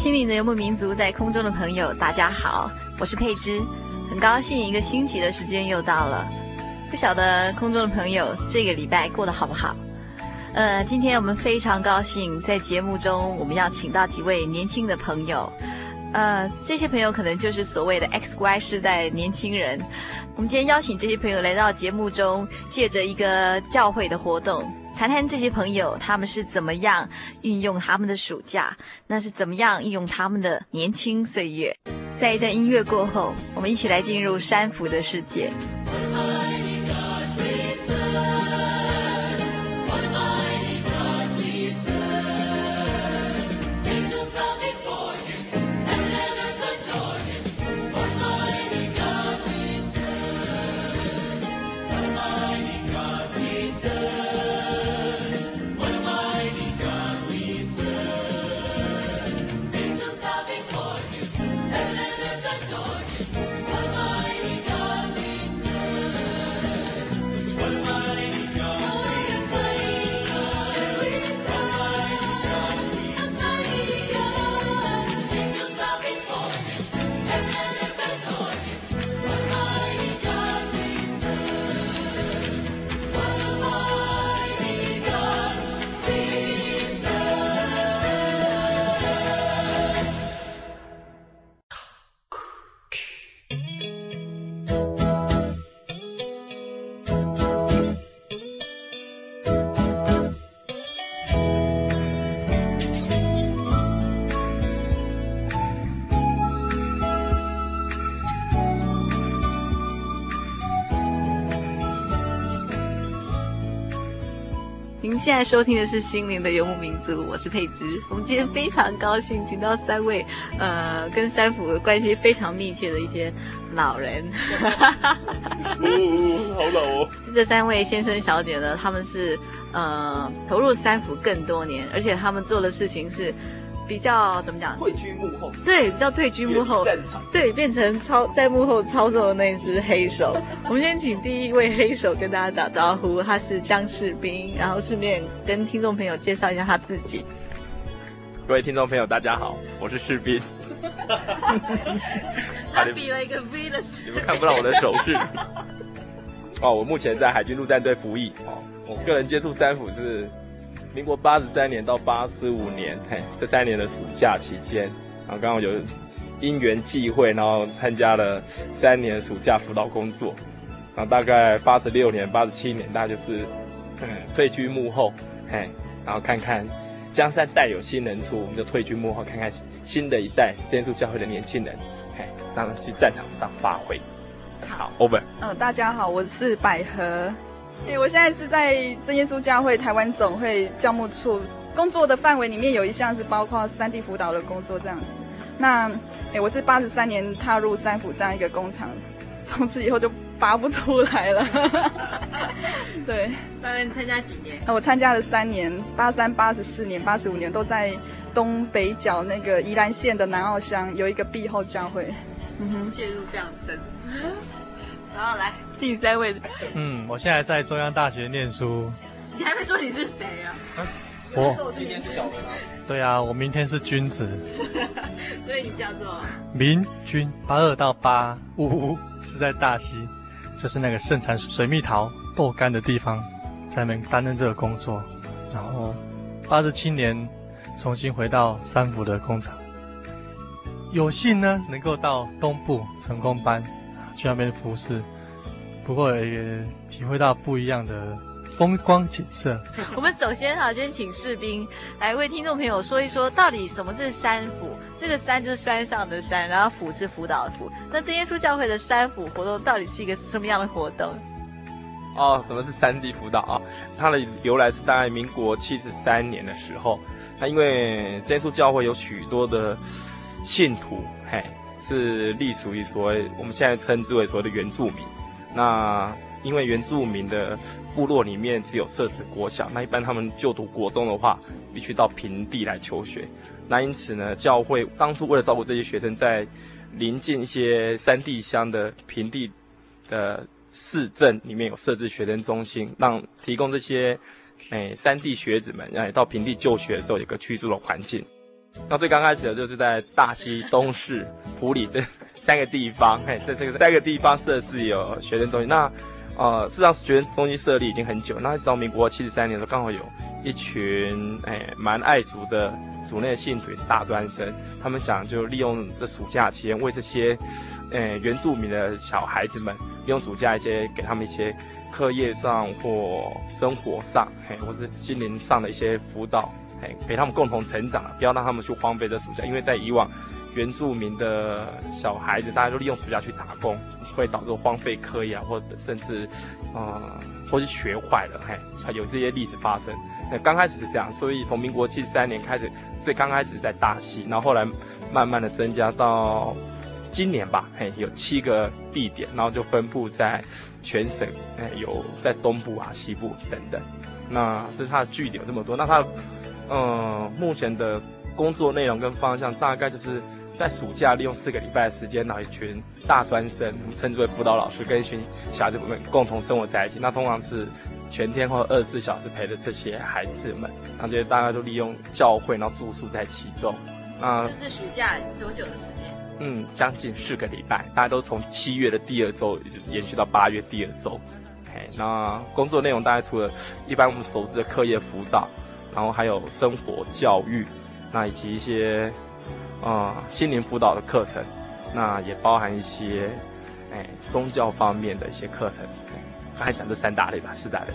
心灵的游牧民族在空中的朋友，大家好，我是佩芝，很高兴一个星期的时间又到了。不晓得空中的朋友这个礼拜过得好不好？呃，今天我们非常高兴在节目中我们要请到几位年轻的朋友，呃，这些朋友可能就是所谓的 XY 世代年轻人。我们今天邀请这些朋友来到节目中，借着一个教会的活动。谈谈这些朋友，他们是怎么样运用他们的暑假？那是怎么样运用他们的年轻岁月？在一段音乐过后，我们一起来进入山福的世界。现在收听的是《心灵的游牧民族》，我是佩芝。我们今天非常高兴，请到三位呃，跟山府关系非常密切的一些老人。哦，好老哦！这三位先生小姐呢，他们是呃投入山府更多年，而且他们做的事情是。比较怎么讲？退居幕后，对，比较退居幕后，对，变成操在幕后操作的那只黑手。我们先请第一位黑手跟大家打招呼，他是江士兵，然后顺便跟听众朋友介绍一下他自己。各位听众朋友，大家好，我是士兵。他比了一个 V 的手，你们看不到我的手势。哦，我目前在海军陆战队服役。哦，我个人接触山福是。民国八十三年到八十五年，嘿，这三年的暑假期间，然后刚好有因缘际会，然后参加了三年暑假辅导工作，然后大概八十六年、八十七年，大概就是嗯退居幕后，嘿，然后看看江山代有新人出，我们就退居幕后，看看新的一代真耶稣教会的年轻人，嘿，让他们去战场上发挥。好，Over。嗯，大家好，我是百合。哎，我现在是在真耶稣教会台湾总会教牧处工作的范围里面，有一项是包括三地辅导的工作这样子。那，哎，我是八十三年踏入三府这样一个工厂，从此以后就拔不出来了。对，那你参加几年？我参加了三年，八三、八十四年、八十五年都在东北角那个宜兰县的南澳乡有一个庇后教会。介入非常深。然后来第三位的，嗯，我现在在中央大学念书。你还没说你是谁啊？我今天是小文啊。对啊，我明天是君子。所以你叫做明君，八二到八五是在大溪，就是那个盛产水蜜桃豆干的地方，在那边担任这个工作。然后八十七年重新回到三福的工厂，有幸呢能够到东部成功班。去那边服侍，不过也体会到不一样的风光景色。我们首先哈，先请士兵来为听众朋友说一说，到底什么是山府？这个山就是山上的山，然后府是辅导的辅。那真耶稣教会的山府活动到底是一个什么样的活动？哦，什么是山地辅导啊？它的由来是大概民国七十三年的时候，那因为真耶稣教会有许多的信徒，嘿。是隶属于所谓我们现在称之为所谓的原住民。那因为原住民的部落里面只有设置国小，那一般他们就读国中的话，必须到平地来求学。那因此呢，教会当初为了照顾这些学生，在临近一些山地乡的平地的市镇里面有设置学生中心，让提供这些诶山地学子们来到平地就学的时候有个居住的环境。那最刚开始的就是在大溪、东势、埔里这三个地方，嘿，在这个三个地方设置有学生中心。那，呃，事实上学生中心设立已经很久。那直到民国七十三年的时候，刚好有一群哎蛮爱族的族内信徒也是大专生，他们想就利用这暑假期间为这些，哎原住民的小孩子们，利用暑假一些给他们一些课业上或生活上，嘿，或是心灵上的一些辅导。哎，陪他们共同成长，不要让他们去荒废这暑假，因为在以往，原住民的小孩子，大家都利用暑假去打工，会导致荒废课业啊，或者甚至，呃，或是学坏了，嘿，有这些例子发生。那刚开始是这样，所以从民国七十三年开始，最刚开始是在大溪，然后后来慢慢的增加到今年吧，嘿，有七个地点，然后就分布在全省，哎，有在东部啊、西部等等。那是它的据点有这么多，那它。嗯，目前的工作内容跟方向大概就是在暑假利用四个礼拜的时间，让一群大专生，称之为辅导老师，跟一群小孩子们共同生活在一起。那通常是全天或二十四小时陪着这些孩子们，然后这些大家都利用教会，然后住宿在其中。啊，这是暑假多久的时间？嗯，将近四个礼拜，大家都从七月的第二周一直延续到八月第二周。OK，，那工作内容大概除了一般我们熟知的课业辅导。然后还有生活教育，那以及一些，呃，心灵辅导的课程，那也包含一些，哎，宗教方面的一些课程。刚才讲这三大类吧，四大类。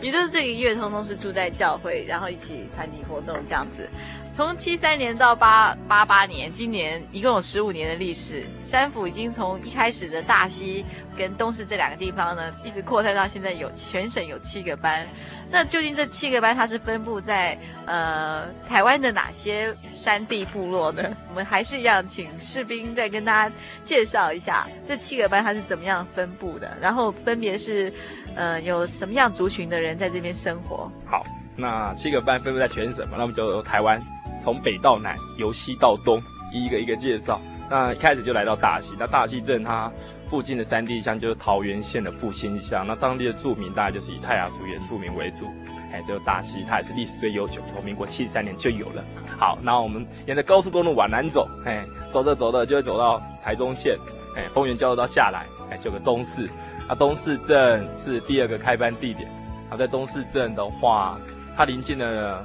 也就是这个月通通是住在教会，然后一起团体活动这样子。从七三年到八八八年，今年一共有十五年的历史。山府已经从一开始的大溪跟东势这两个地方呢，一直扩散到现在有全省有七个班。那究竟这七个班它是分布在呃台湾的哪些山地部落呢？我们还是一样，请士兵再跟大家介绍一下这七个班它是怎么样分布的，然后分别是呃有什么样族群的人在这边生活。好，那七个班分布在全省嘛，那我们就由台湾从北到南，由西到东，一个一个介绍。那一开始就来到大溪，那大溪镇它。附近的山地乡就是桃源县的复兴乡，那当地的住民大概就是以泰雅族原住民为主。哎，这个大溪它也是历史最悠久，从民国七十三年就有了。好，那我们沿着高速公路往南走，哎，走着走着就会走到台中县，哎，丰原交流道下来，哎，就有个东势。那东势镇是第二个开班地点。好，在东势镇的话，它临近了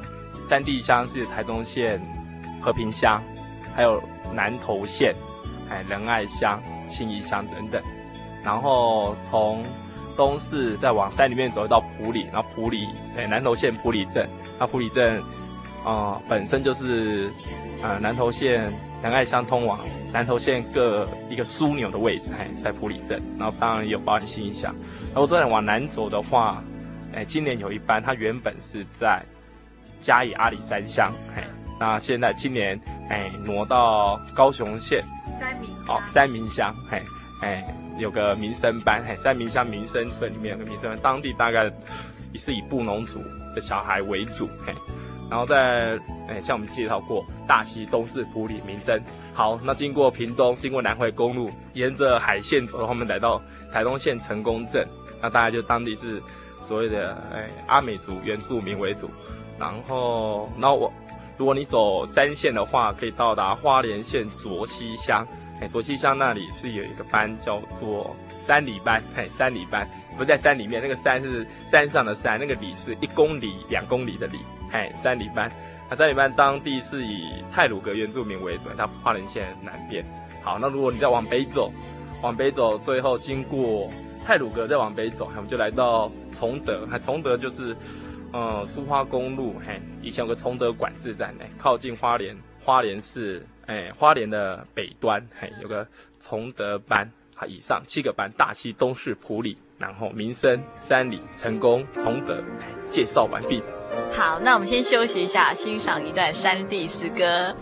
三地乡是台中县和平乡，还有南投县。哎，仁爱乡、信义乡等等，然后从东势再往山里面走到埔里，然后埔里，哎，南投县埔里镇，那埔里镇，啊、本身就是，呃，南投县仁爱乡通往南投县各一个枢纽的位置，哎，在埔里镇，然后当然也有包含信义乡，然后再往南走的话，哎，今年有一班，它原本是在嘉义阿里山乡，哎，那现在今年，哎，挪到高雄县。三明好，三明乡，嘿，哎，有个民生班，嘿，三明乡民生村里面有个民生班，当地大概也是以布农族的小孩为主，嘿，然后在哎，像我们介绍过大溪、东势、埔里、民生。好，那经过屏东，经过南回公路，沿着海线走，我们来到台东县成功镇。那大概就当地是所谓的哎阿美族原住民为主。然后，然后我如果你走三线的话，可以到达花莲县卓溪乡。哎，卓溪乡那里是有一个班叫做三里班，哎，三里班不在山里面，那个山是山上的山，那个里是一公里、两公里的里，哎，三里班。那三里班当地是以泰鲁阁原住民为主，它花莲县南边。好，那如果你再往北走，往北走，最后经过泰鲁阁再往北走，我们就来到崇德，崇德就是。呃，苏花公路，嘿，以前有个崇德管制站，哎，靠近花莲，花莲市，哎，花莲的北端，嘿，有个崇德班，好，以上七个班，大溪、东势、埔里，然后民生、三里、成功、崇德，介绍完毕。好，那我们先休息一下，欣赏一段山地诗歌。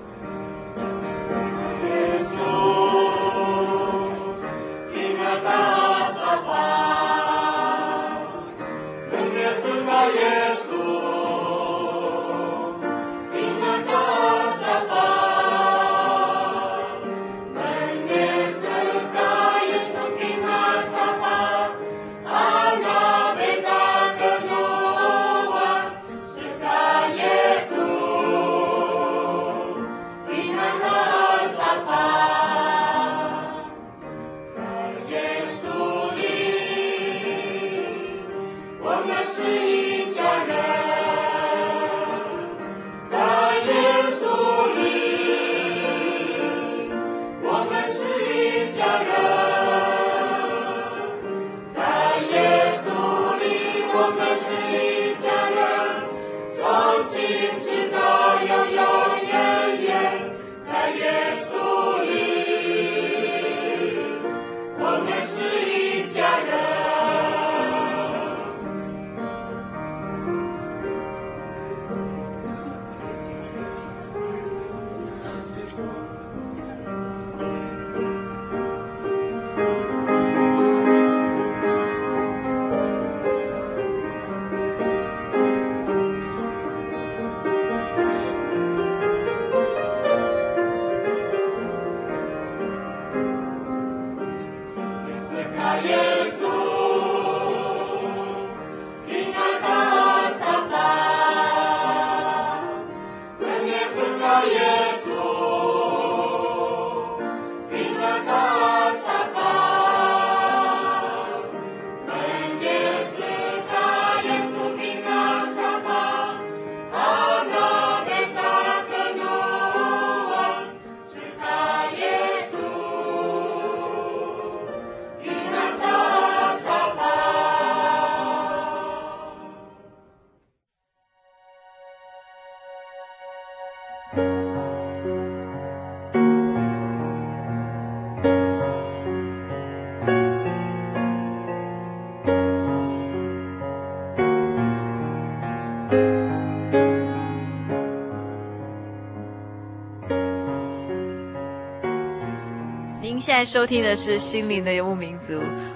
现在收听的是《心灵的游牧民族》。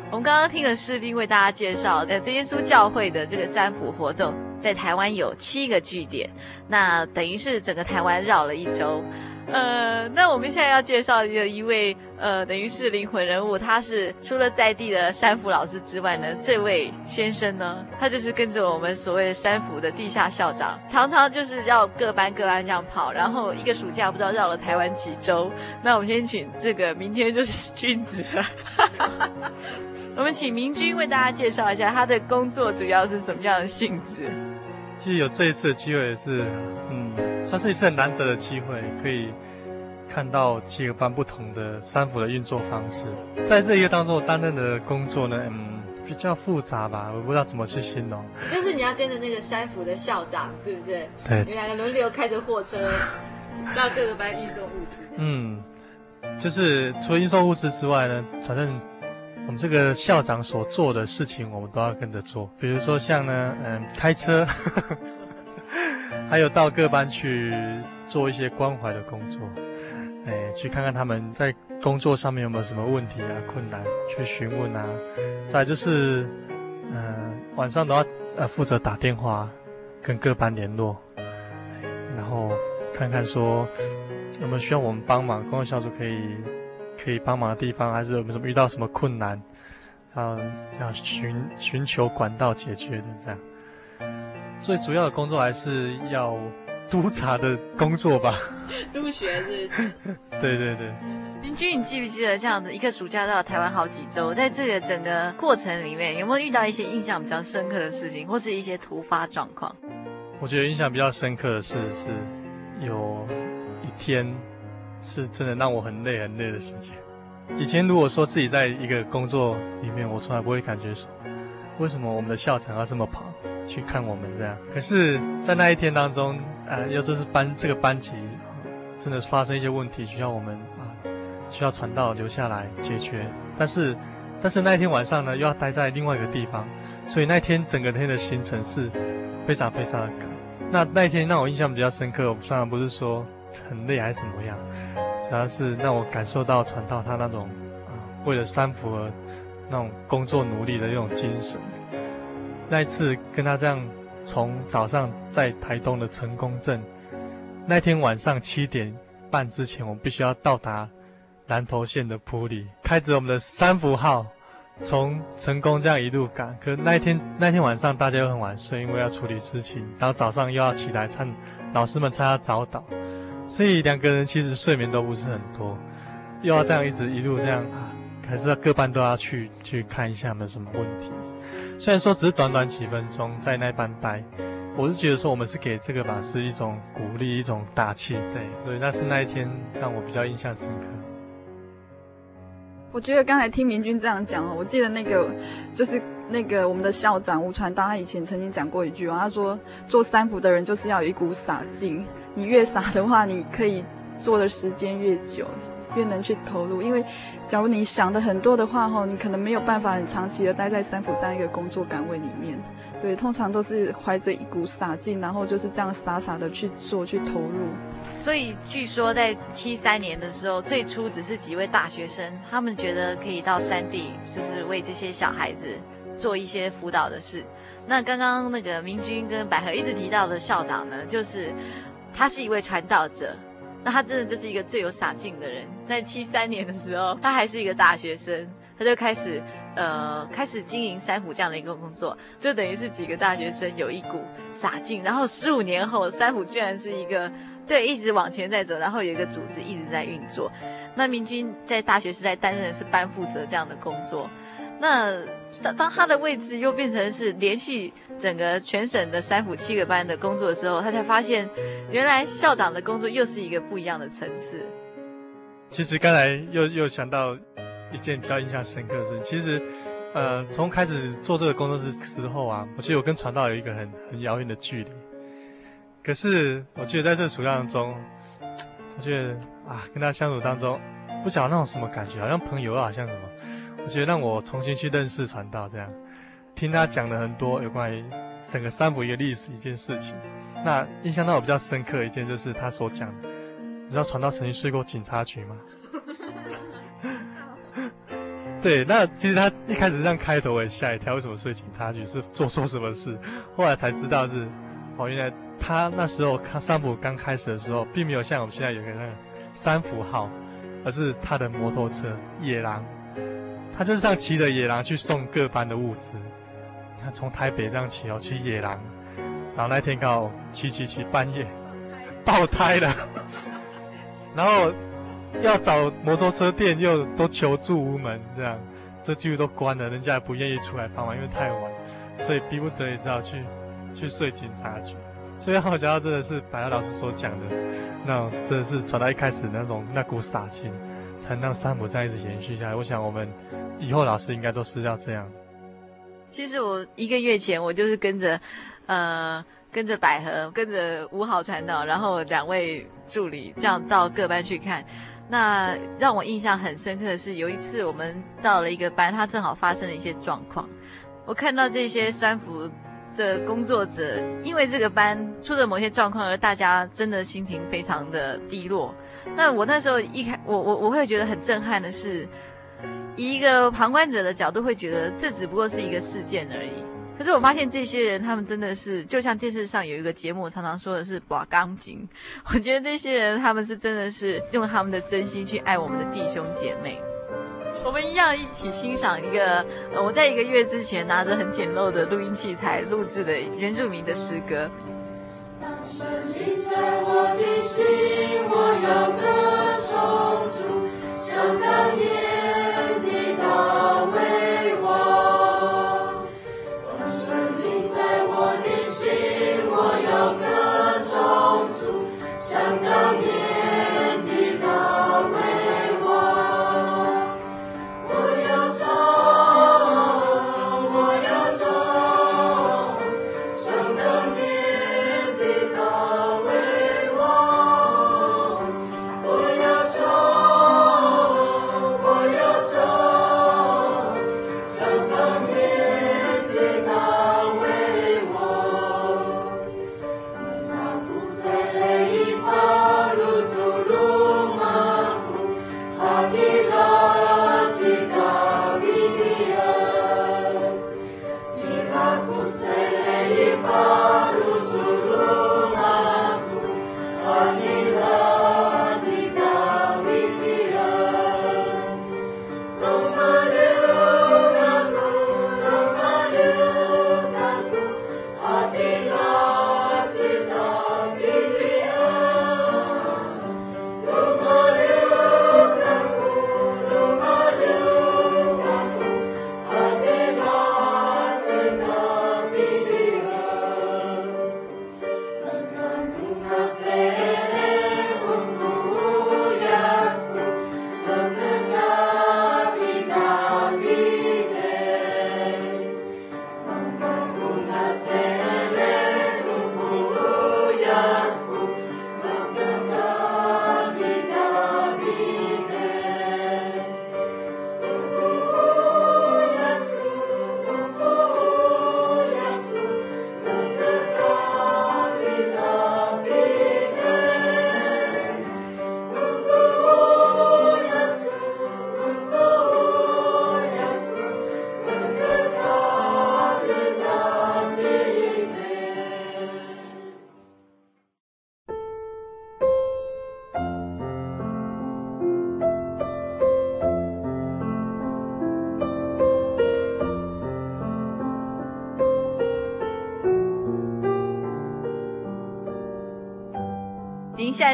我们刚刚听了士兵为大家介绍的这耶稣教会的这个三普活动，在台湾有七个据点，那等于是整个台湾绕了一周。呃，那我们现在要介绍的一位，呃，等于是灵魂人物，他是除了在地的三辅老师之外呢，这位先生呢，他就是跟着我们所谓的三辅的地下校长，常常就是要各班各班这样跑，然后一个暑假不知道绕了台湾几周。那我们先请这个明天就是 君子了，我们请明君为大家介绍一下他的工作主要是什么样的性质。其实有这一次的机会也是，嗯，算是一次很难得的机会，可以看到七个班不同的三辅的运作方式。在这一个当中我担任的工作呢，嗯，比较复杂吧，我不知道怎么去形容。就是你要跟着那个三辅的校长，是不是？对。你们两个轮流开着货车 到各个班运送物资。嗯，就是除了运送物资之外呢，反正。我们这个校长所做的事情，我们都要跟着做。比如说像呢，嗯，开车，还有到各班去做一些关怀的工作，哎，去看看他们在工作上面有没有什么问题啊、困难，去询问啊。再就是，嗯，晚上都要呃负责打电话跟各班联络，然后看看说有没有需要我们帮忙，工作小组可以可以帮忙的地方，还是有没有什么遇到什么困难，啊，要寻寻求管道解决的这样。最主要的工作还是要督察的工作吧，督学是不是？对对对。林君，你记不记得这样的一个暑假到台湾好几周，在这个整个过程里面，有没有遇到一些印象比较深刻的事情，或是一些突发状况？我觉得印象比较深刻的是，是有一天是真的让我很累很累的时间。以前如果说自己在一个工作里面，我从来不会感觉说，为什么我们的校长要这么跑去看我们这样？可是，在那一天当中，呃，要这是班这个班级真的发生一些问题，需要我们啊。需要传道留下来解决，但是，但是那一天晚上呢，又要待在另外一个地方，所以那天整个天的行程是非常非常的赶。那那一天让我印象比较深刻，当然不是说很累还是怎么样，主要是让我感受到传道他那种啊为了三福而那种工作努力的那种精神。那一次跟他这样从早上在台东的成功镇，那天晚上七点半之前，我们必须要到达。南投县的埔里，开着我们的三福号，从成功这样一路赶。可是那一天那天晚上大家又很晚睡，因为要处理事情，然后早上又要起来参老师们参加早祷，所以两个人其实睡眠都不是很多，又要这样一直一路这样啊，还是要各班都要去去看一下有没有什么问题。虽然说只是短短几分钟在那班待，我是觉得说我们是给这个吧是一种鼓励，一种打气，对，所以那是那一天让我比较印象深刻。我觉得刚才听明君这样讲哦，我记得那个就是那个我们的校长吴传道，他以前曾经讲过一句话，他说做三福的人就是要有一股洒劲，你越洒的话，你可以做的时间越久，越能去投入。因为假如你想的很多的话，吼，你可能没有办法很长期的待在三浦这样一个工作岗位里面。对，通常都是怀着一股洒劲，然后就是这样傻傻的去做，去投入。所以据说在七三年的时候，最初只是几位大学生，他们觉得可以到山地，就是为这些小孩子做一些辅导的事。那刚刚那个明君跟百合一直提到的校长呢，就是他是一位传道者，那他真的就是一个最有傻劲的人。在七三年的时候，他还是一个大学生，他就开始。呃，开始经营三福这样的一个工作，就等于是几个大学生有一股傻劲，然后十五年后，三福居然是一个对一直往前在走，然后有一个组织一直在运作。那明君在大学时代担任的是班负责这样的工作，那当当他的位置又变成是联系整个全省的三府七个班的工作的时候，他才发现，原来校长的工作又是一个不一样的层次。其实刚才又又想到。一件比较印象深刻的事情，其实，呃，从开始做这个工作的时候啊，我觉得我跟传道有一个很很遥远的距离。可是，我觉得在这个暑假当中，我觉得啊，跟他相处当中，不晓得那种什么感觉，好像朋友，好像什么。我觉得让我重新去认识传道，这样，听他讲了很多有关于整个三浦一个历史一件事情。那印象让我比较深刻的一件，就是他所讲的，你知道传道曾经睡过警察局吗？对，那其实他一开始这样开头，我也吓一跳，为什么睡警察局是做错什么事？后来才知道是，哦，原来他那时候看三浦刚开始的时候，并没有像我们现在有个那个三福号，而是他的摩托车野狼，他就是像骑着野狼去送各班的物资。他从台北这样骑哦，骑野狼，然后那天刚好骑骑骑半夜爆胎了，然后。要找摩托车店，又都求助无门，这样，这几乎都关了，人家也不愿意出来帮忙，因为太晚，所以逼不得已只好去，去睡警察局。所以我想到真的是百合老师所讲的，那种真的是传到一开始那种那股傻劲，才能让三福这样一直延续下来。我想我们以后老师应该都是要这样。其实我一个月前我就是跟着，呃。跟着百合，跟着吴豪传道，然后两位助理这样到各班去看。那让我印象很深刻的是，有一次我们到了一个班，他正好发生了一些状况。我看到这些三福的工作者，因为这个班出了某些状况，而大家真的心情非常的低落。那我那时候一开，我我我会觉得很震撼的是，以一个旁观者的角度会觉得这只不过是一个事件而已。可是我发现这些人，他们真的是就像电视上有一个节目常常说的是“把钢筋”。我觉得这些人，他们是真的是用他们的真心去爱我们的弟兄姐妹。我们一样一起欣赏一个，我在一个月之前拿着很简陋的录音器材录制的原住民的诗歌。当神临在我的心，我要歌颂主，像当年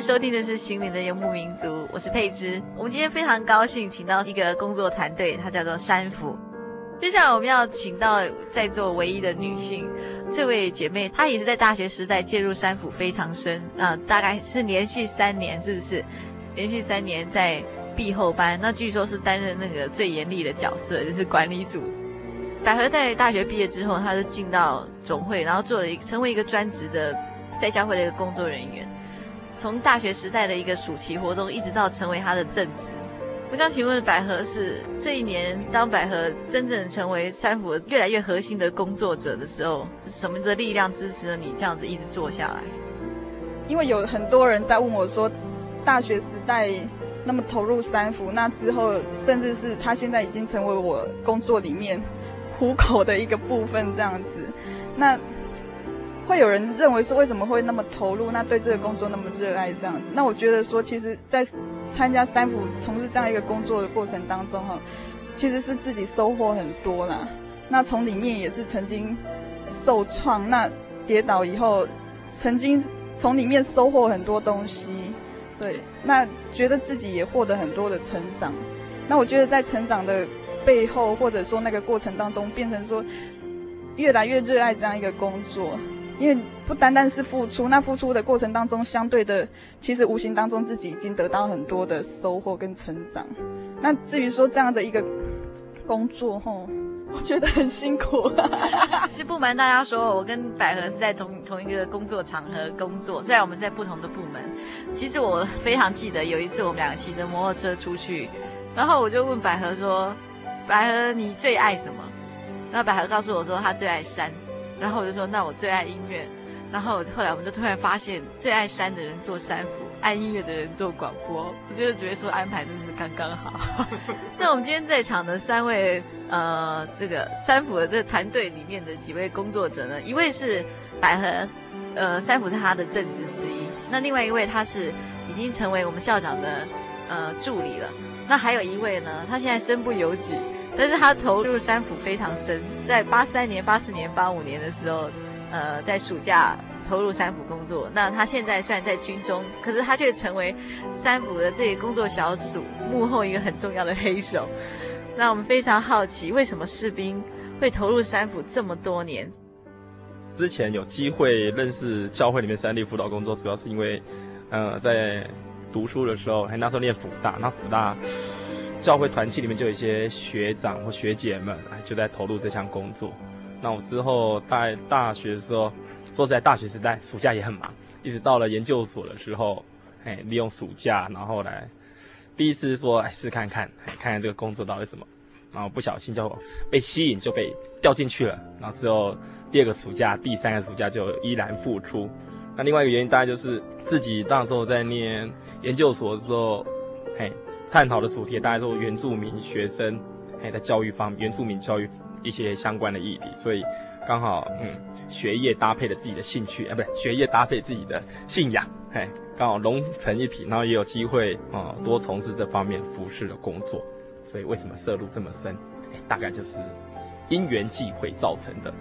收听的是《心灵的游牧民族》，我是佩芝。我们今天非常高兴，请到一个工作团队，它叫做山府。接下来我们要请到在座唯一的女性，这位姐妹，她也是在大学时代介入山府非常深啊、大概是连续三年，是不是？连续三年在毕后班，那据说是担任那个最严厉的角色，就是管理组。百合在大学毕业之后，她就进到总会，然后做了一个成为一个专职的在教会的一个工作人员。从大学时代的一个暑期活动，一直到成为他的正职。我想请问百合是这一年，当百合真正成为山府越来越核心的工作者的时候，什么的力量支持了你这样子一直做下来？因为有很多人在问我说，大学时代那么投入山府，那之后甚至是他现在已经成为我工作里面糊口的一个部分这样子，那。会有人认为说，为什么会那么投入？那对这个工作那么热爱这样子？那我觉得说，其实，在参加山府从事这样一个工作的过程当中，哈，其实是自己收获很多啦。那从里面也是曾经受创，那跌倒以后，曾经从里面收获很多东西，对，那觉得自己也获得很多的成长。那我觉得在成长的背后，或者说那个过程当中，变成说越来越热爱这样一个工作。因为不单单是付出，那付出的过程当中，相对的，其实无形当中自己已经得到很多的收获跟成长。那至于说这样的一个工作，吼，我觉得很辛苦。其实不瞒大家说，我跟百合是在同同一个工作场合工作，虽然我们是在不同的部门。其实我非常记得有一次我们两个骑着摩托车出去，然后我就问百合说：“百合，你最爱什么？”那百合告诉我说：“她最爱山。”然后我就说，那我最爱音乐。然后后来我们就突然发现，最爱山的人做山辅，爱音乐的人做广播，我觉得觉得说安排真是刚刚好。那我们今天在场的三位，呃，这个山辅的这个团队里面的几位工作者呢，一位是百合，呃，山辅是他的正职之一。那另外一位他是已经成为我们校长的呃助理了。那还有一位呢，他现在身不由己，但是他投入山辅非常深，在八三年、八四年、八五年的时候。呃，在暑假投入山辅工作。那他现在虽然在军中，可是他却成为山辅的这个工作小组幕后一个很重要的黑手。那我们非常好奇，为什么士兵会投入山辅这么多年？之前有机会认识教会里面三地辅导工作，主要是因为，呃，在读书的时候，还那时候念辅大，那辅大教会团契里面就有一些学长或学姐们，就在投入这项工作。那我之后在大学的时候，说实在，大学时代暑假也很忙，一直到了研究所的时候，哎，利用暑假，然后来第一次说，哎，试看看，哎，看看这个工作到底什么，然后不小心就被吸引，就被掉进去了。然后之后第二个暑假、第三个暑假就依然复出。那另外一个原因，大概就是自己那时候在念研究所的时候，嘿，探讨的主题大概是原住民学生，哎，在教育方面，原住民教育。一些相关的议题，所以刚好嗯，学业搭配了自己的兴趣，啊，不对，学业搭配自己的信仰，嘿，刚好融成一体，然后也有机会啊，多从事这方面服侍的工作。所以为什么涉入这么深？大概就是因缘际会造成的。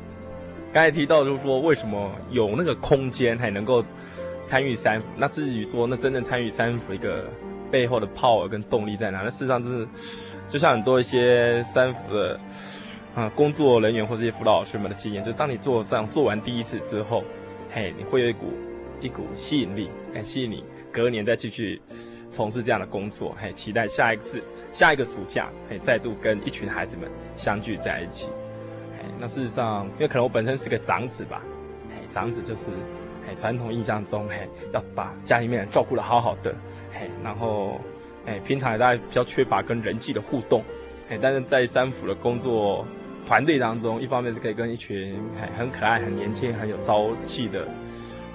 刚才提到就是说，为什么有那个空间还能够参与三？那至于说那真正参与山辅一个背后的 power 跟动力在哪？那事实上就是，就像很多一些三辅的。啊，工作人员或这些辅导老师们的经验，就当你做上做完第一次之后，嘿，你会有一股一股吸引力，哎，吸引你隔年再继续从事这样的工作，嘿，期待下一次下一个暑假，嘿，再度跟一群孩子们相聚在一起。嘿，那事实上，因为可能我本身是个长子吧，嘿，长子就是，嘿，传统印象中，嘿，要把家里面照顾得好好的，嘿，然后，哎，平常也大家比较缺乏跟人际的互动，哎，但是在三辅的工作。团队当中，一方面是可以跟一群很很可爱、很年轻、很有朝气的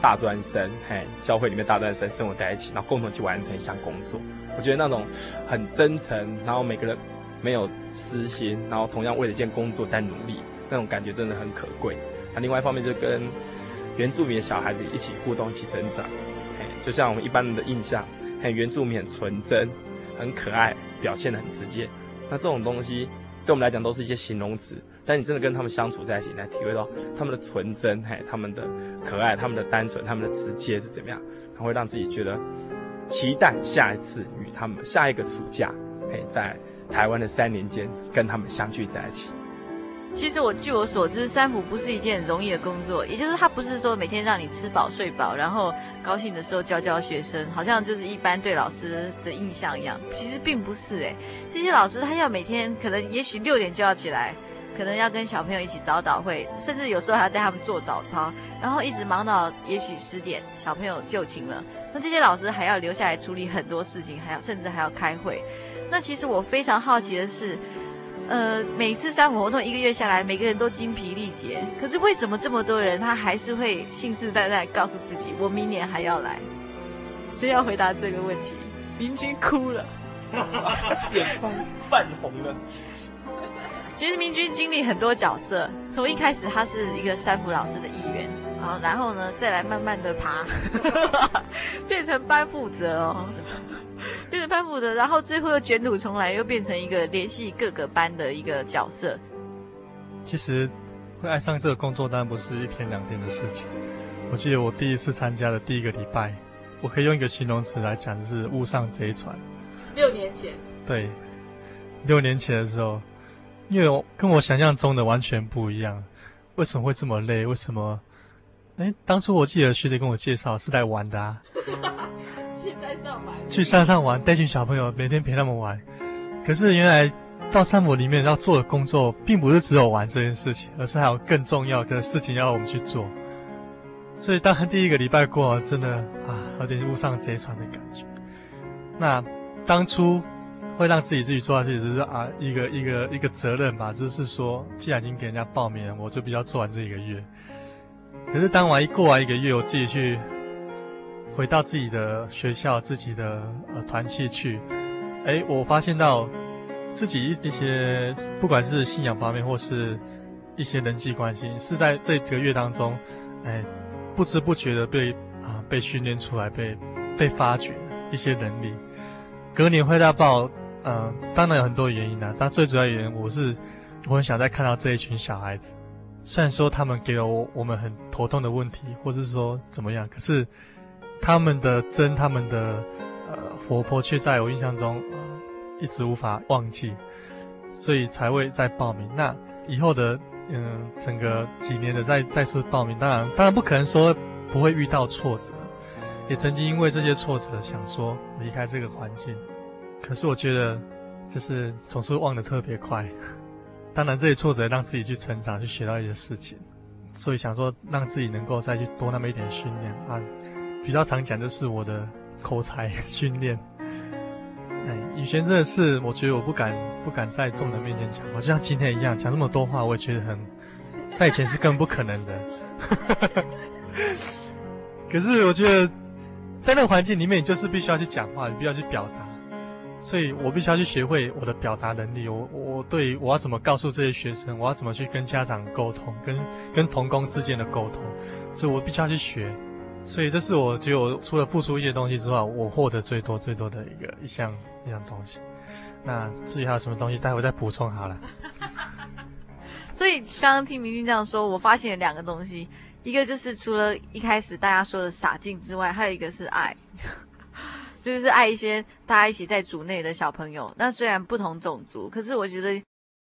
大专生，嘿，教会里面大专生生活在一起，然后共同去完成一项工作。我觉得那种很真诚，然后每个人没有私心，然后同样为了一件工作在努力，那种感觉真的很可贵。那另外一方面就跟原住民的小孩子一起互动、一起成长，嘿，就像我们一般人的印象，嘿，原住民很纯真、很可爱，表现得很直接。那这种东西。对我们来讲都是一些形容词，但你真的跟他们相处在一起，来体会到他们的纯真，嘿，他们的可爱，他们的单纯，他们的直接是怎么样，他会让自己觉得期待下一次与他们下一个暑假，嘿，在台湾的三年间跟他们相聚在一起。其实我据我所知，三辅不是一件很容易的工作，也就是他不是说每天让你吃饱睡饱，然后高兴的时候教教学生，好像就是一般对老师的印象一样。其实并不是哎，这些老师他要每天可能也许六点就要起来，可能要跟小朋友一起早祷会，甚至有时候还要带他们做早操，然后一直忙到也许十点，小朋友就寝了。那这些老师还要留下来处理很多事情，还要甚至还要开会。那其实我非常好奇的是。呃，每次山辅活动一个月下来，每个人都精疲力竭。可是为什么这么多人他还是会信誓旦旦告诉自己，我明年还要来？谁要回答这个问题？明君哭了，眼眶泛红了。其实明君经历很多角色，从一开始他是一个山辅老师的一员，好，然后呢，再来慢慢的爬，变成班负责哦。变成班辅的，然后最后又卷土重来，又变成一个联系各个班的一个角色。其实会爱上这个工作，当然不是一天两天的事情。我记得我第一次参加的第一个礼拜，我可以用一个形容词来讲，就是误上贼船。六年前。对，六年前的时候，因为我跟我想象中的完全不一样。为什么会这么累？为什么？哎，当初我记得学姐跟我介绍是来玩的啊。去山上玩，去山上玩，带群小朋友，每天陪他们玩。可是原来到山姆里面要做的工作，并不是只有玩这件事情，而是还有更重要的事情要我们去做。所以当第一个礼拜过，真的啊，有点误上贼船的感觉。那当初会让自己自己做下去，只是啊，一个一个一个责任吧，就是说，既然已经给人家报名了，我就比较做完这一个月。可是当完一过完一个月，我自己去回到自己的学校、自己的呃团契去，哎，我发现到自己一一些不管是信仰方面或是一些人际关系，是在这个月当中，哎，不知不觉的被啊、被训练出来，被被发掘一些能力。隔年会大报，嗯、当然有很多原因啊，但最主要原因我是我很想再看到这一群小孩子。虽然说他们给了我我们很头痛的问题，或是说怎么样，可是他们的真，他们的呃活泼，却在我印象中呃一直无法忘记，所以才会再报名。那以后的嗯、整个几年的再再次报名，当然当然不可能说不会遇到挫折，也曾经因为这些挫折想说离开这个环境，可是我觉得就是总是忘得特别快。当然，这些挫折让自己去成长，去学到一些事情，所以想说让自己能够再去多那么一点训练啊。比较常讲的是我的口才训练。哎，以前真的是，我觉得我不敢不敢在众人面前讲我，就像今天一样讲那么多话，我也觉得很，在以前是根本不可能的。可是我觉得，在那个环境里面，你就是必须要去讲话，你必须要去表达。所以我必须要去学会我的表达能力。我我对我要怎么告诉这些学生，我要怎么去跟家长沟通，跟跟同工之间的沟通，所以我必须要去学。所以这是我觉得除了付出一些东西之外，我获得最多最多的一个一项一项东西。那至于还有什么东西，待会再补充好了。所以刚刚听明君这样说，我发现了两个东西，一个就是除了一开始大家说的傻劲之外，还有一个是爱。就是爱一些大家一起在组内的小朋友。那虽然不同种族，可是我觉得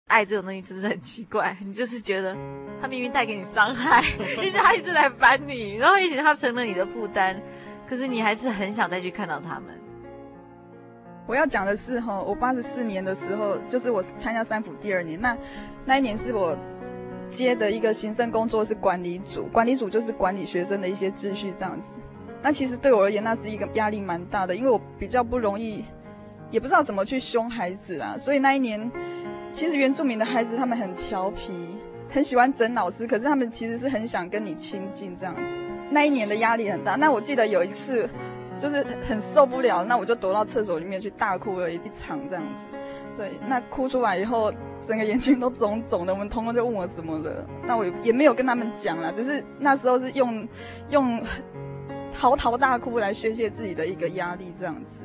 爱这种东西就是很奇怪。你就是觉得他明明带给你伤害，而且他一直来烦你，然后也许他成了你的负担，可是你还是很想再去看到他们。我要讲的是哈，我八十四年的时候，就是我参加三辅第二年，那那一年是我接的一个行政工作是管理组，管理组就是管理学生的一些秩序这样子。那其实对我而言，那是一个压力蛮大的，因为我比较不容易，也不知道怎么去凶孩子啦。所以那一年，其实原住民的孩子他们很调皮，很喜欢整老师，可是他们其实是很想跟你亲近这样子。那一年的压力很大。那我记得有一次，就是很受不了，那我就躲到厕所里面去大哭了一场这样子。对，那哭出来以后，整个眼睛都肿肿的。我们同工就问我怎么了，那我也没有跟他们讲啦，只是那时候是用用。嚎啕大哭来宣泄自己的一个压力，这样子。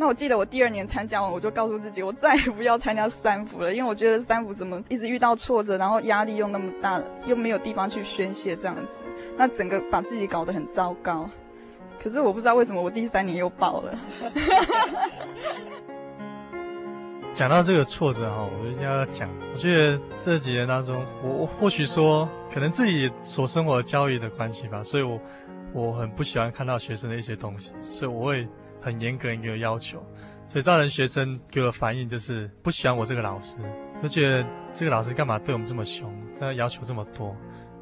那我记得我第二年参加完，我就告诉自己，我再也不要参加三辅了，因为我觉得三辅怎么一直遇到挫折，然后压力又那么大，又没有地方去宣泄，这样子，那整个把自己搞得很糟糕。可是我不知道为什么我第三年又爆了。讲到这个挫折哈，我就要讲。我觉得这几年当中，我或许说，可能自己所生活的教育的关系吧，所以我。我很不喜欢看到学生的一些东西，所以我会很严格一个要求，所以造成学生给我的反应就是不喜欢我这个老师，就觉得这个老师干嘛对我们这么凶，这要求这么多，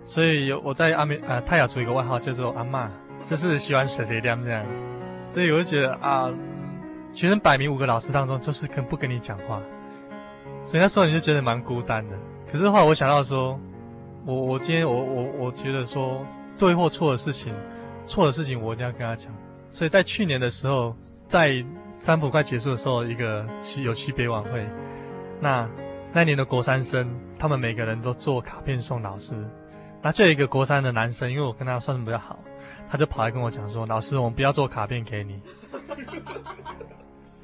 所以有我在阿美呃泰雅族一个外号叫做阿嬷，就是喜欢谁谁亮这样，所以我就觉得啊，学生百名五个老师当中就是跟不跟你讲话，所以那时候你就觉得蛮孤单的。可是后来我想到说，我我今天我我我觉得说对或错的事情。错的事情我一定要跟他讲，所以在去年的时候，在三辅快结束的时候，一个有期别晚会，那那年的国三生，他们每个人都做卡片送老师，那就有一个国三的男生，因为我跟他算的比较好，他就跑来跟我讲说：“老师，我们不要做卡片给你，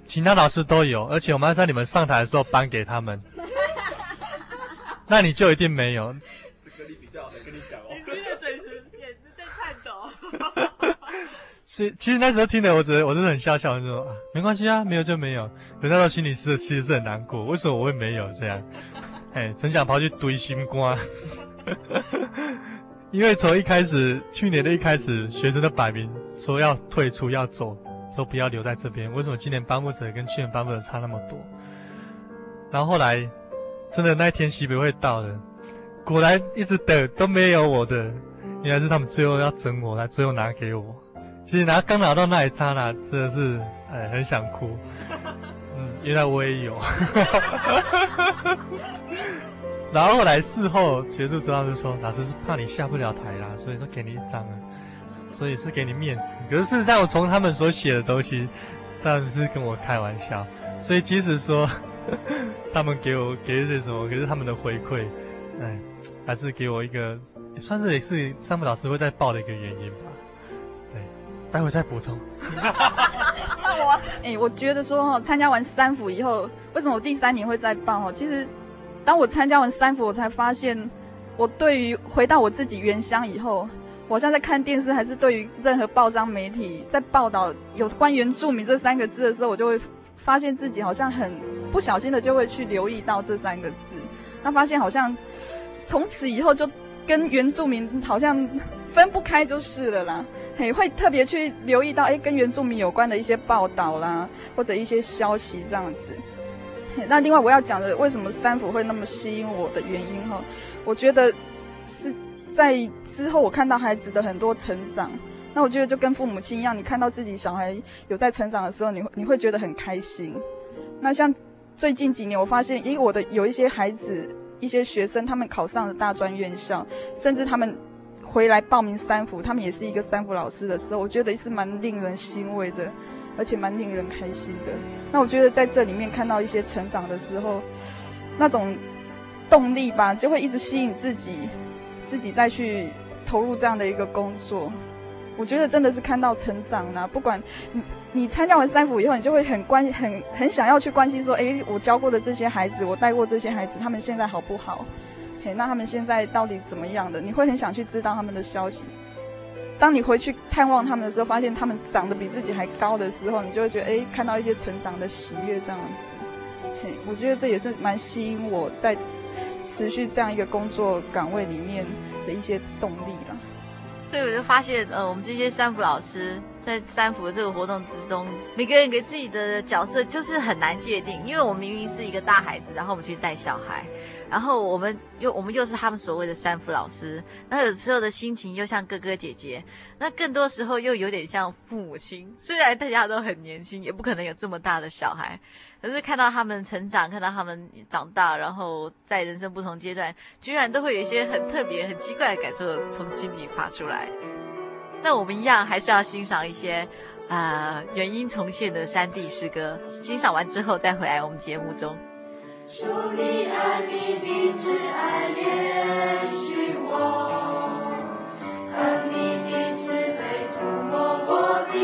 其他老师都有，而且我们要在你们上台的时候颁给他们，那你就一定没有。”其其实那时候听的，我觉得我真的很笑笑，就说啊，没关系啊，没有就没有。可那时候心里是其实是很难过，为什么我会没有这样？哎，真想跑去堆心瓜。因为从一开始，去年的一开始，学生都摆明说要退出，要走，说不要留在这边。为什么今年颁布者跟去年颁布者差那么多？然后后来，真的那一天西北会到了，果然一直等都没有我的，原来是他们最后要整我，来最后拿给我。其实拿刚拿到那一刹那，真的是哎很想哭。嗯，原来我也有。然后后来事后结束之后，就说：“老师是怕你下不了台啦，所以说给你一张啊，所以是给你面子。可是事实上，我从他们所写的东西，他们是跟我开玩笑。所以即使说他们给我给一些什么，可是他们的回馈，哎，还是给我一个，算是也是三福老师会再报的一个原因吧。待会再补充。那我，哎、欸，我觉得说哈，参加完三福以后，为什么我第三年会再报哈？其实。当我参加完三福，我才发现，我对于回到我自己原乡以后，我像在看电视，还是对于任何报章媒体在报道有关原住民这三个字的时候，我就会发现自己好像很不小心的就会去留意到这三个字，那发现好像从此以后就跟原住民好像分不开就是了啦，嘿，会特别去留意到，哎，跟原住民有关的一些报道啦，或者一些消息这样子。那另外我要讲的，为什么三福会那么吸引我的原因哈，我觉得是在之后我看到孩子的很多成长，那我觉得就跟父母亲一样，你看到自己小孩有在成长的时候，你会你会觉得很开心。那像最近几年，我发现，因为我的有一些孩子、一些学生，他们考上了大专院校，甚至他们回来报名三福，他们也是一个三福老师的时候，我觉得也是蛮令人欣慰的。而且蛮令人开心的。那我觉得在这里面看到一些成长的时候，那种动力吧，就会一直吸引自己，自己再去投入这样的一个工作。我觉得真的是看到成长啦。不管你参加完三福以后，你就会很关很很想要去关心说，诶，我教过的这些孩子，我带过这些孩子，他们现在好不好？嘿，那他们现在到底怎么样的？你会很想去知道他们的消息。当你回去探望他们的时候，发现他们长得比自己还高的时候，你就会觉得，哎，看到一些成长的喜悦这样子。嘿，我觉得这也是蛮吸引我在持续这样一个工作岗位里面的一些动力了。所以我就发现，呃，我们这些三福老师在三福的这个活动之中，每个人给自己的角色就是很难界定，因为我们明明是一个大孩子，然后我们去带小孩。然后我们又我们又是他们所谓的三福老师，那有时候的心情又像哥哥姐姐，那更多时候又有点像父母亲。虽然大家都很年轻，也不可能有这么大的小孩，可是看到他们成长，看到他们长大，然后在人生不同阶段，居然都会有一些很特别、很奇怪的感受从心里发出来。那我们一样还是要欣赏一些啊、呃、原音重现的山地诗歌，欣赏完之后再回来我们节目中。求你按你的慈爱怜恤我，按你的慈悲涂抹我的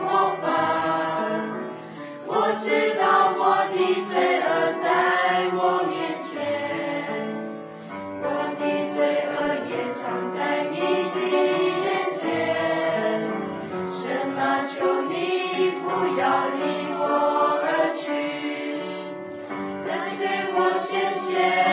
过犯。我知道我的罪恶在我谢谢。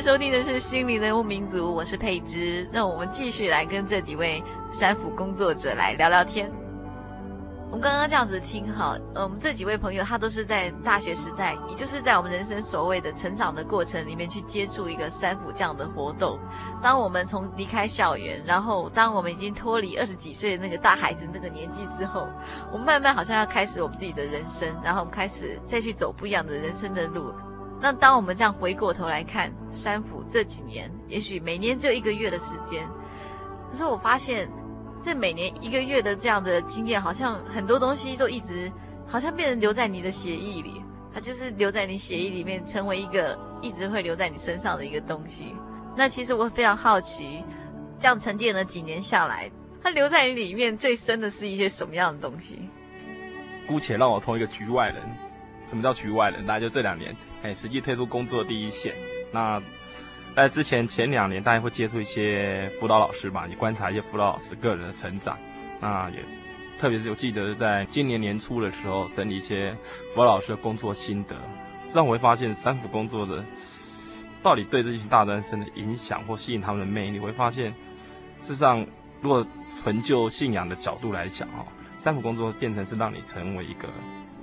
收听的是《心灵的游牧民族》，我是佩芝。那我们继续来跟这几位三府工作者来聊聊天。我们刚刚这样子听哈，呃，我们这几位朋友他都是在大学时代，也就是在我们人生所谓的成长的过程里面去接触一个三府这样的活动。当我们从离开校园，然后当我们已经脱离二十几岁的那个大孩子那个年纪之后，我们慢慢好像要开始我们自己的人生，然后我们开始再去走不一样的人生的路。那当我们这样回过头来看三福这几年，也许每年只有一个月的时间，可是我发现。这每年一个月的这样的经验，好像很多东西都一直，好像变成留在你的血液里，它就是留在你血液里面，成为一个一直会留在你身上的一个东西。那其实我非常好奇，这样沉淀了几年下来，它留在你里面最深的是一些什么样的东西？姑且让我从一个局外人，什么叫局外人？大概就这两年，哎，实际退出工作第一线，那。在之前前两年，大家会接触一些辅导老师吧，也观察一些辅导老师个人的成长。那也，特别是我记得在今年年初的时候，整理一些辅导老师的工作心得，这样我会发现三福工作的到底对这些大专生的影响或吸引他们的魅力，我会发现，事实上，如果纯就信仰的角度来讲，哈，三福工作变成是让你成为一个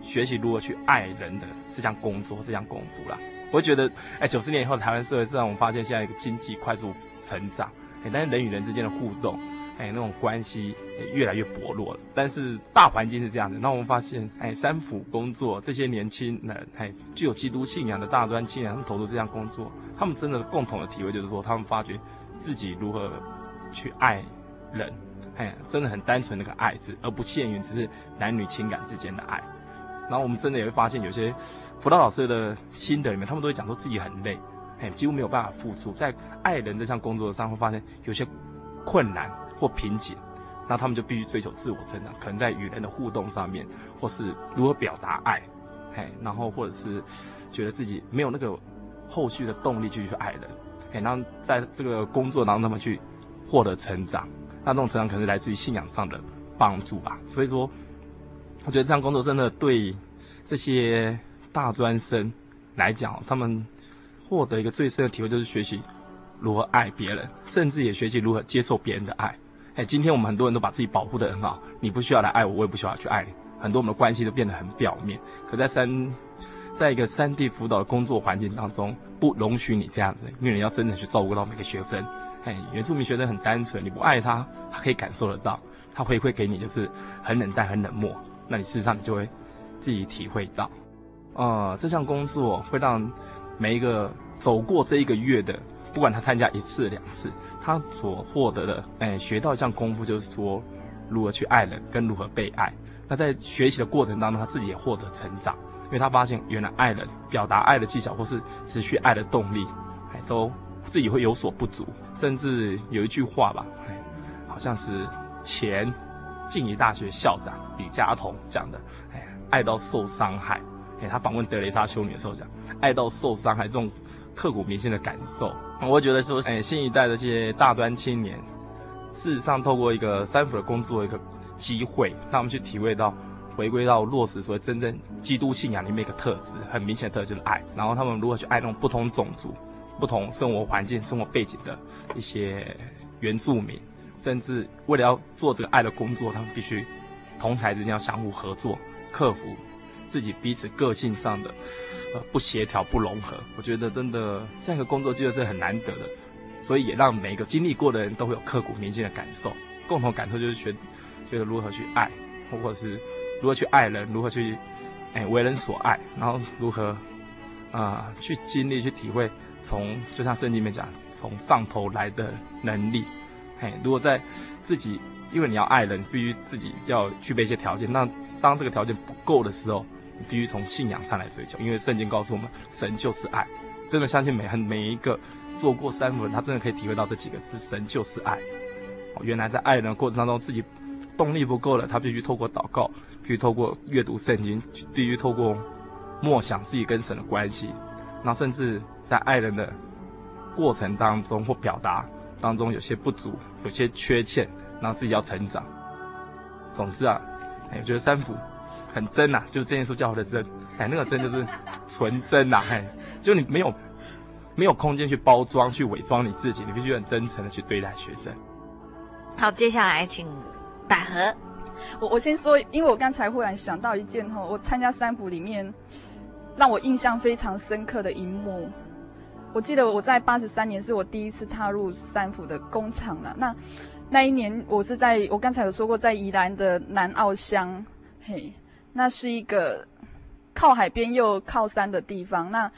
学习如何去爱人的这项工作，这项功夫啦。我会觉得，哎，九十年以后台湾社会是让我们发现现在一个经济快速成长，哎，但是人与人之间的互动，哎，那种关系越来越薄弱了。但是大环境是这样子，那我们发现，哎，三福工作这些年轻人，哎，具有基督信仰的大专青年，他们投入这项工作，他们真的共同的体会就是说，他们发觉自己如何去爱人，哎，真的很单纯那个爱字，而不限于只是男女情感之间的爱。然后我们真的也会发现有些。辅导老师的心得里面，他们都会讲说自己很累，哎，几乎没有办法付出，在爱人这项工作上会发现有些困难或瓶颈，那他们就必须追求自我成长，可能在与人的互动上面，或是如何表达爱，哎，然后或者是觉得自己没有那个后续的动力继续去爱人，哎，然后在这个工作当中他们去获得成长，那这种成长可能是来自于信仰上的帮助吧。所以说，我觉得这项工作真的对这些。大专生来讲，他们获得一个最深的体会就是学习如何爱别人，甚至也学习如何接受别人的爱。哎，今天我们很多人都把自己保护得很好，你不需要来爱我，我也不需要去爱你。很多我们的关系都变得很表面。可在三，在一个三 D 辅导的工作环境当中，不容许你这样子，因为你要真的去照顾到每个学生。哎，原住民学生很单纯，你不爱他，他可以感受得到，他回馈给你就是很冷淡、很冷漠。那你事实上你就会自己体会到。呃，这项工作会让每一个走过这一个月的，不管他参加一次两次，他所获得的，哎，学到一项功夫，就是说如何去爱人，跟如何被爱。那在学习的过程当中，他自己也获得成长，因为他发现原来爱人、表达爱的技巧，或是持续爱的动力，哎，都自己会有所不足。甚至有一句话吧，好像是前静宜大学校长李家同讲的，哎，爱到受伤害。哎，他访问德雷莎修女的时候讲，爱到受伤害这种刻骨铭心的感受，我会觉得说，哎，新一代的这些大专青年，事实上透过一个三福的工作一个机会，让他们去体会到，回归到落实所谓真正基督信仰里面一个特质，很明显的特质就是爱，然后他们如何去爱那种不同种族、不同生活环境、生活背景的一些原住民，甚至为了要做这个爱的工作，他们必须同台之间要相互合作，克服。自己彼此个性上的呃不协调、不融合，我觉得真的这样一个工作机会是很难得的，所以也让每个经历过的人都会有刻骨铭心的感受。共同感受就是学觉得如何去爱，或者是如何去爱人，如何去哎为人所爱，然后如何啊、去经历、去体会，从就像圣经里面讲，从上头来的能力。嘿，如果在自己因为你要爱人，必须自己要具备一些条件，那当这个条件不够的时候。必须从信仰上来追求，因为圣经告诉我们，神就是爱。真的相信每很每一个做过三福人，他真的可以体会到这几个字：神就是爱。原来在爱人的过程当中，自己动力不够了，他必须透过祷告，必须透过阅读圣经，必须透过默想自己跟神的关系。那甚至在爱人的过程当中或表达当中有些不足，有些缺陷，然后自己要成长。总之啊，哎，我觉得三福。很真呐、啊，就是真耶稣教会的真，哎，那个真就是纯真呐、啊，哎，就你没有没有空间去包装、去伪装你自己，你必须很真诚的去对待学生。好，接下来请百合。我我先说，因为我刚才忽然想到一件哈，我参加三辅里面让我印象非常深刻的一幕。我记得我在八十三年是我第一次踏入三辅的工厂了。那那一年我是在我刚才有说过，在宜兰的南澳乡，嘿，那是一个靠海边又靠山的地方。那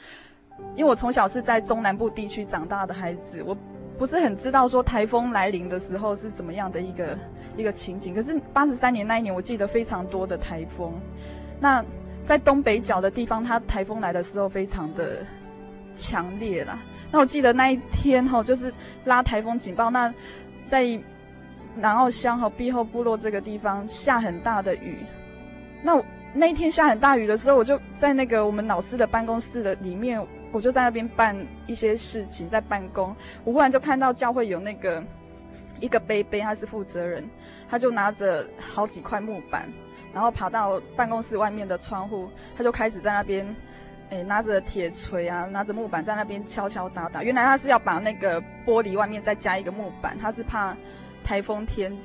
因为我从小是在中南部地区长大的孩子，我不是很知道说台风来临的时候是怎么样的一个一个情景。可是八十三年那一年，我记得非常多的台风。那在东北角的地方，它台风来的时候非常的强烈啦。那我记得那一天哈，就是拉台风警报。那在南澳乡和碧后部落这个地方下很大的雨。那我那一天下很大雨的时候，我就在那个我们老师的办公室的里面，我就在那边办一些事情，在办公。我忽然就看到教会有那个一个杯杯，他是负责人，他就拿着好几块木板，然后爬到办公室外面的窗户，他就开始在那边。哎，拿着铁锤啊，拿着木板在那边敲敲打打。原来他是要把那个玻璃外面再加一个木板，他是怕台风天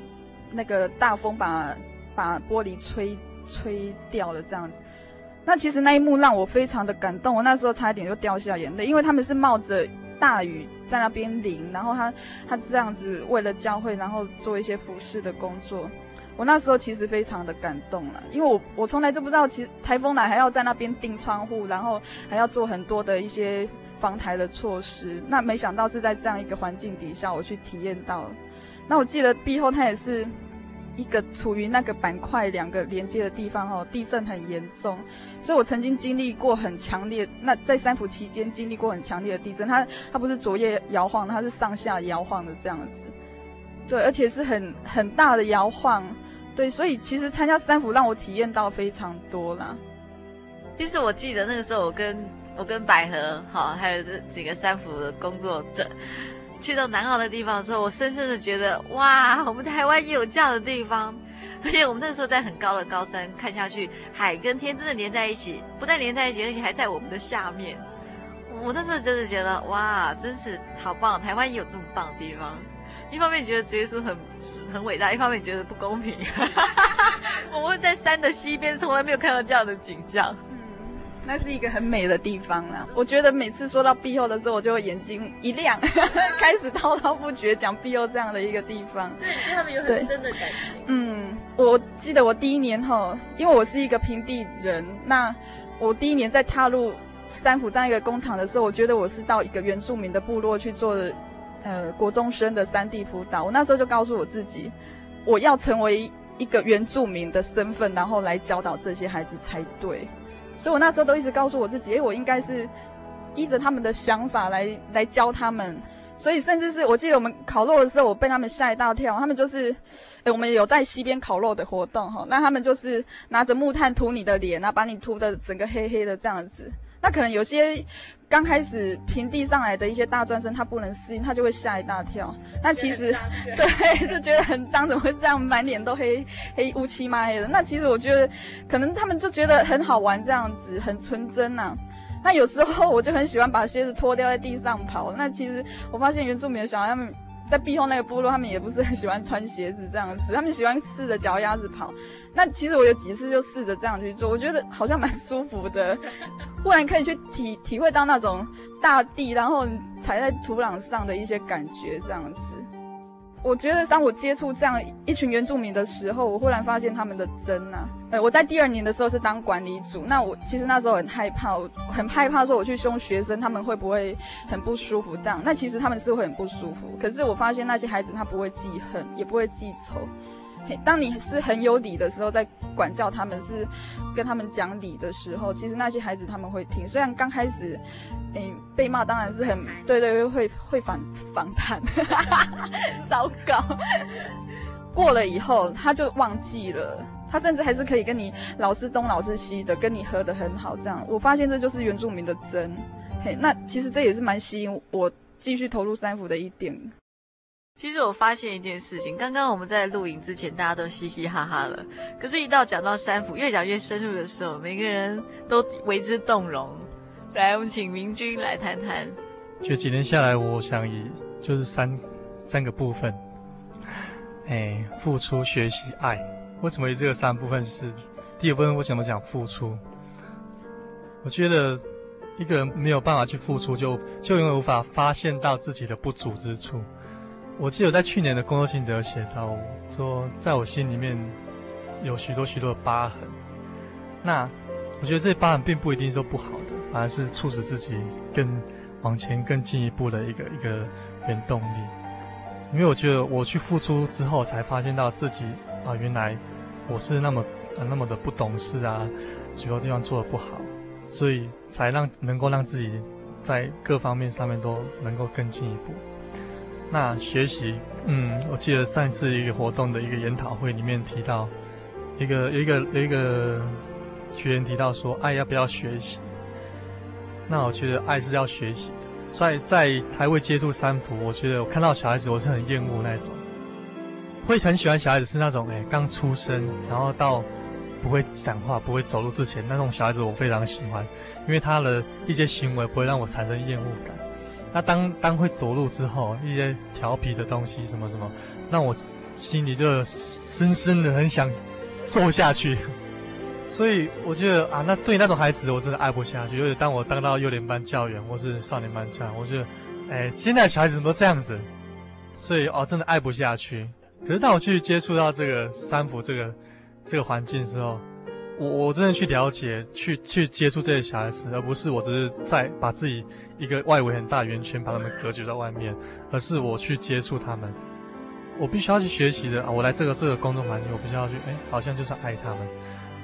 那个大风把把玻璃吹吹掉了这样子。那其实那一幕让我非常的感动，我那时候差一点就掉下眼泪，因为他们是冒着大雨在那边淋，然后他他是这样子为了教会，然后做一些服侍的工作。我那时候其实非常的感动了，因为我我从来就不知道，其实台风来还要在那边钉窗户，然后还要做很多的一些防台的措施。那没想到是在这样一个环境底下，我去体验到了。那我记得毕后他也是一个处于那个板块两个连接的地方哦，地震很严重，所以我曾经经历过很强烈。那在三辅期间经历过很强烈的地震，它它不是左右摇晃，它是上下摇晃的这样子，对，而且是很很大的摇晃。对，所以其实参加三辅让我体验到非常多啦。其实我记得那个时候，我跟我跟百合，好，还有这几个三辅的工作者，去到南澳的地方的时候，我深深的觉得，哇，我们台湾也有这样的地方。而且我们那时候在很高的高山看下去，海跟天真的连在一起，不但连在一起，而且还在我们的下面。我那时候真的觉得，哇，真是好棒，台湾也有这么棒的地方。一方面觉得主耶稣很。很伟大，一方面觉得不公平。我们在山的西边，从来没有看到这样的景象。嗯，那是一个很美的地方啦。我觉得每次说到碧后的时候，我就会眼睛一亮，开始滔滔不绝讲碧后这样的一个地方。对，对他们有很深的感情。嗯，我记得我第一年哈，因为我是一个平地人，那我第一年在踏入三辅这样一个工厂的时候，我觉得我是到一个原住民的部落去做的。呃，国中生的三地辅导，我那时候就告诉我自己，我要成为一个原住民的身份，然后来教导这些孩子才对。所以我那时候都一直告诉我自己，哎，我应该是依着他们的想法来来教他们。所以甚至是我记得我们烤肉的时候，我被他们吓一大跳。他们就是，哎，我们有在溪边烤肉的活动哈，那他们就是拿着木炭涂你的脸，然后把你涂的整个黑黑的这样子。那可能有些。刚开始平地上来的一些大专生，他不能适应，他就会吓一大跳。那其实，对，就觉得很脏，怎么会这样，满脸都黑黑乌漆嘛黑的。那其实我觉得，可能他们就觉得很好玩，这样子很纯真呐、啊。那有时候我就很喜欢把鞋子脱掉在地上跑。那其实我发现原住民的小孩他们。在壁后那个部落，他们也不是很喜欢穿鞋子这样子，他们喜欢赤着脚丫子跑。那其实我有几次就试着这样去做，我觉得好像蛮舒服的，忽然可以去体体会到那种大地，然后踩在土壤上的一些感觉这样子。我觉得当我接触这样一群原住民的时候，我忽然发现他们的真呐、呃，我在第二年的时候是当管理组，那我其实那时候很害怕，我很害怕说我去凶学生，他们会不会很不舒服这样？那其实他们是会很不舒服，可是我发现那些孩子他不会记恨，也不会记仇。当你是很有理的时候，在管教他们，是跟他们讲理的时候，其实那些孩子他们会听。虽然刚开始，诶、欸，被骂当然是很对对，对会会反反弹，糟糕。过了以后，他就忘记了，他甚至还是可以跟你老是东老是西的，跟你合得很好。这样，我发现这就是原住民的真。嘿，那其实这也是蛮吸引我继续投入三福的一点。其实我发现一件事情，刚刚我们在录影之前，大家都嘻嘻哈哈了，可是，一到讲到三辅，越讲越深入的时候，每个人都为之动容。来，我们请明君来谈谈就几年下来，我想以就是三三个部分，哎，付出、学习、爱。为什么以这个三部分是？第二部分为什么讲付出？我觉得一个人没有办法去付出就，就就永远无法发现到自己的不足之处。我记得在去年的工作心得写到，说在我心里面有许多许多的疤痕。那我觉得这些疤痕并不一定说不好的，反而是促使自己更往前更进一步的一个一个原动力。因为我觉得我去付出之后，才发现到自己啊，原来我是那么呃那么的不懂事啊，许多地方做的不好，所以才让能够让自己在各方面上面都能够更进一步。那学习，嗯，我记得上一次一个活动的一个研讨会里面提到，一个一个一个学员提到说，爱要不要学习？那我觉得爱是要学习的。在在还未接触三福，我觉得我看到小孩子我是很厌恶那种，会很喜欢小孩子是那种哎刚出生，然后到不会讲话、不会走路之前那种小孩子，我非常喜欢，因为他的一些行为不会让我产生厌恶感。那当当会走路之后，一些调皮的东西什么什么，那我心里就深深的很想揍下去。所以我觉得啊，那对那种孩子我真的爱不下去。尤其当我当到幼年班教员或是少年班教员，我觉得，哎，现在小孩子怎么都这样子？所以哦，真的爱不下去。可是当我去接触到这个三福这个这个环境之后，我我真的去了解，去去接触这些小孩子，而不是我只是在把自己一个外围很大圆圈把他们隔绝在外面，而是我去接触他们，我必须要去学习的啊！我来这个这个工作环境，我必须要去，哎，好像就是爱他们，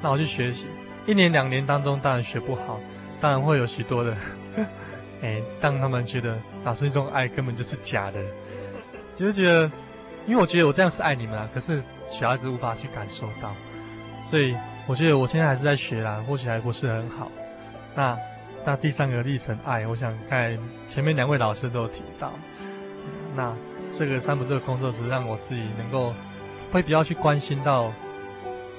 那我去学习。一年两年当中，当然学不好，当然会有许多的，哎，让他们觉得老师这种爱根本就是假的，就是觉得，因为我觉得我这样是爱你们啊，可是小孩子无法去感受到，所以。我觉得我现在还是在学啦，或许还不是很好。那那第三个历程爱，我想看前面两位老师都有提到。那这个三不这个工作是让我自己能够会比较去关心到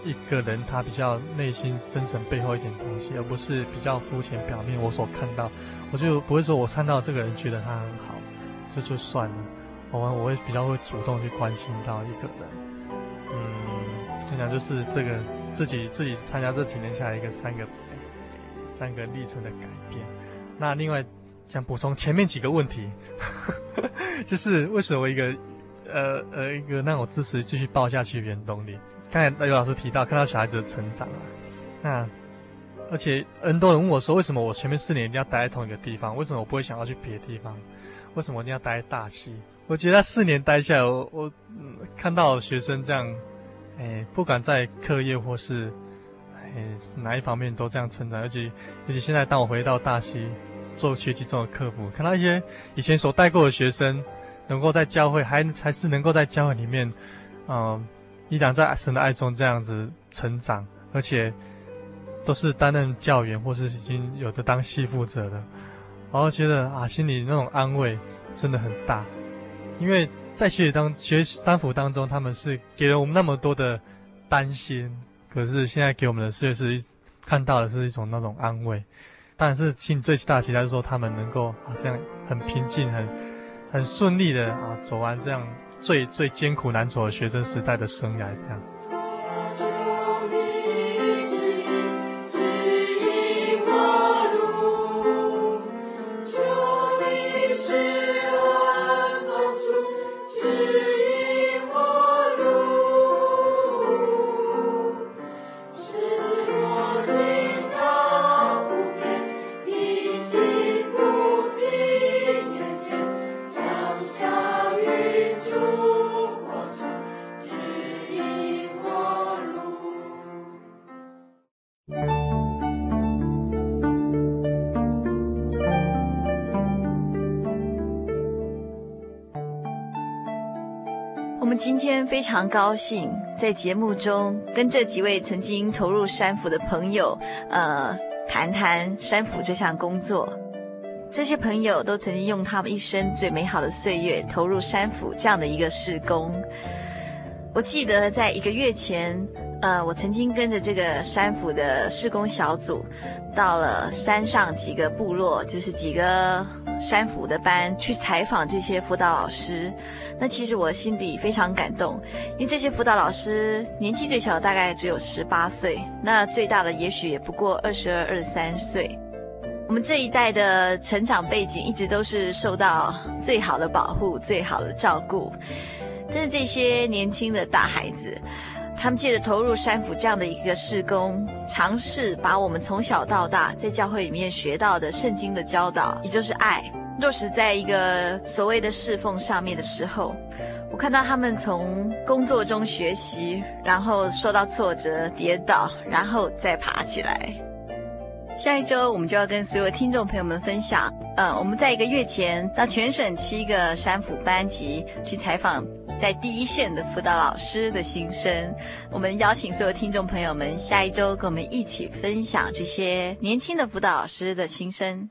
一个人他比较内心深层背后一点东西，而不是比较肤浅表面我所看到。我就不会说我看到这个人觉得他很好，就就算了。我我会比较会主动去关心到一个人。嗯，就讲就是这个。自己自己参加这几年下来一个三个三个历程的改变。那另外想补充前面几个问题，就是为什么一个呃呃一个让我支持继续抱下去原动力？刚才有老师提到看到小孩子的成长啊，那而且很多人问我说，为什么我前面四年一定要待在同一个地方？为什么我不会想要去别的地方？为什么一定要待在大溪？我觉得四年待下来，我我、嗯、看到学生这样。哎，不管在课业或是哎哪一方面都这样成长，而且尤其现在当我回到大溪做学习中的课辅，看到一些以前所带过的学生，能够在教会还还是能够在教会里面，嗯、依然在神的爱中这样子成长，而且都是担任教员或是已经有的当系负责的，然后觉得啊心里那种安慰真的很大，因为。在学习当学三福当中，他们是给了我们那么多的担心，可是现在给我们的却是看到的是一种那种安慰。但是心最大的期待是说，他们能够好像很平静、很很顺利的啊走完这样最最艰苦难走的学生时代的生涯，这样。常高兴在节目中跟这几位曾经投入山府的朋友，呃，谈谈山府这项工作。这些朋友都曾经用他们一生最美好的岁月投入山府这样的一个事工。我记得在一个月前，呃，我曾经跟着这个山府的施工小组，到了山上几个部落，就是几个山府的班去采访这些辅导老师，那其实我心里非常感动，因为这些辅导老师年纪最小大概只有十八岁，那最大的也许也不过二十二、二十三岁。我们这一代的成长背景一直都是受到最好的保护、最好的照顾，但是这些年轻的大孩子，他们借着投入山府这样的一个事工，尝试把我们从小到大在教会里面学到的圣经的教导，也就是爱，落实在一个所谓的侍奉上面的时候，我看到他们从工作中学习，然后受到挫折、跌倒，然后再爬起来。下一周我们就要跟所有听众朋友们分享，呃，我们在一个月前到全省七个山府班级去采访在第一线的辅导老师的心声。我们邀请所有听众朋友们下一周跟我们一起分享这些年轻的辅导老师的心声。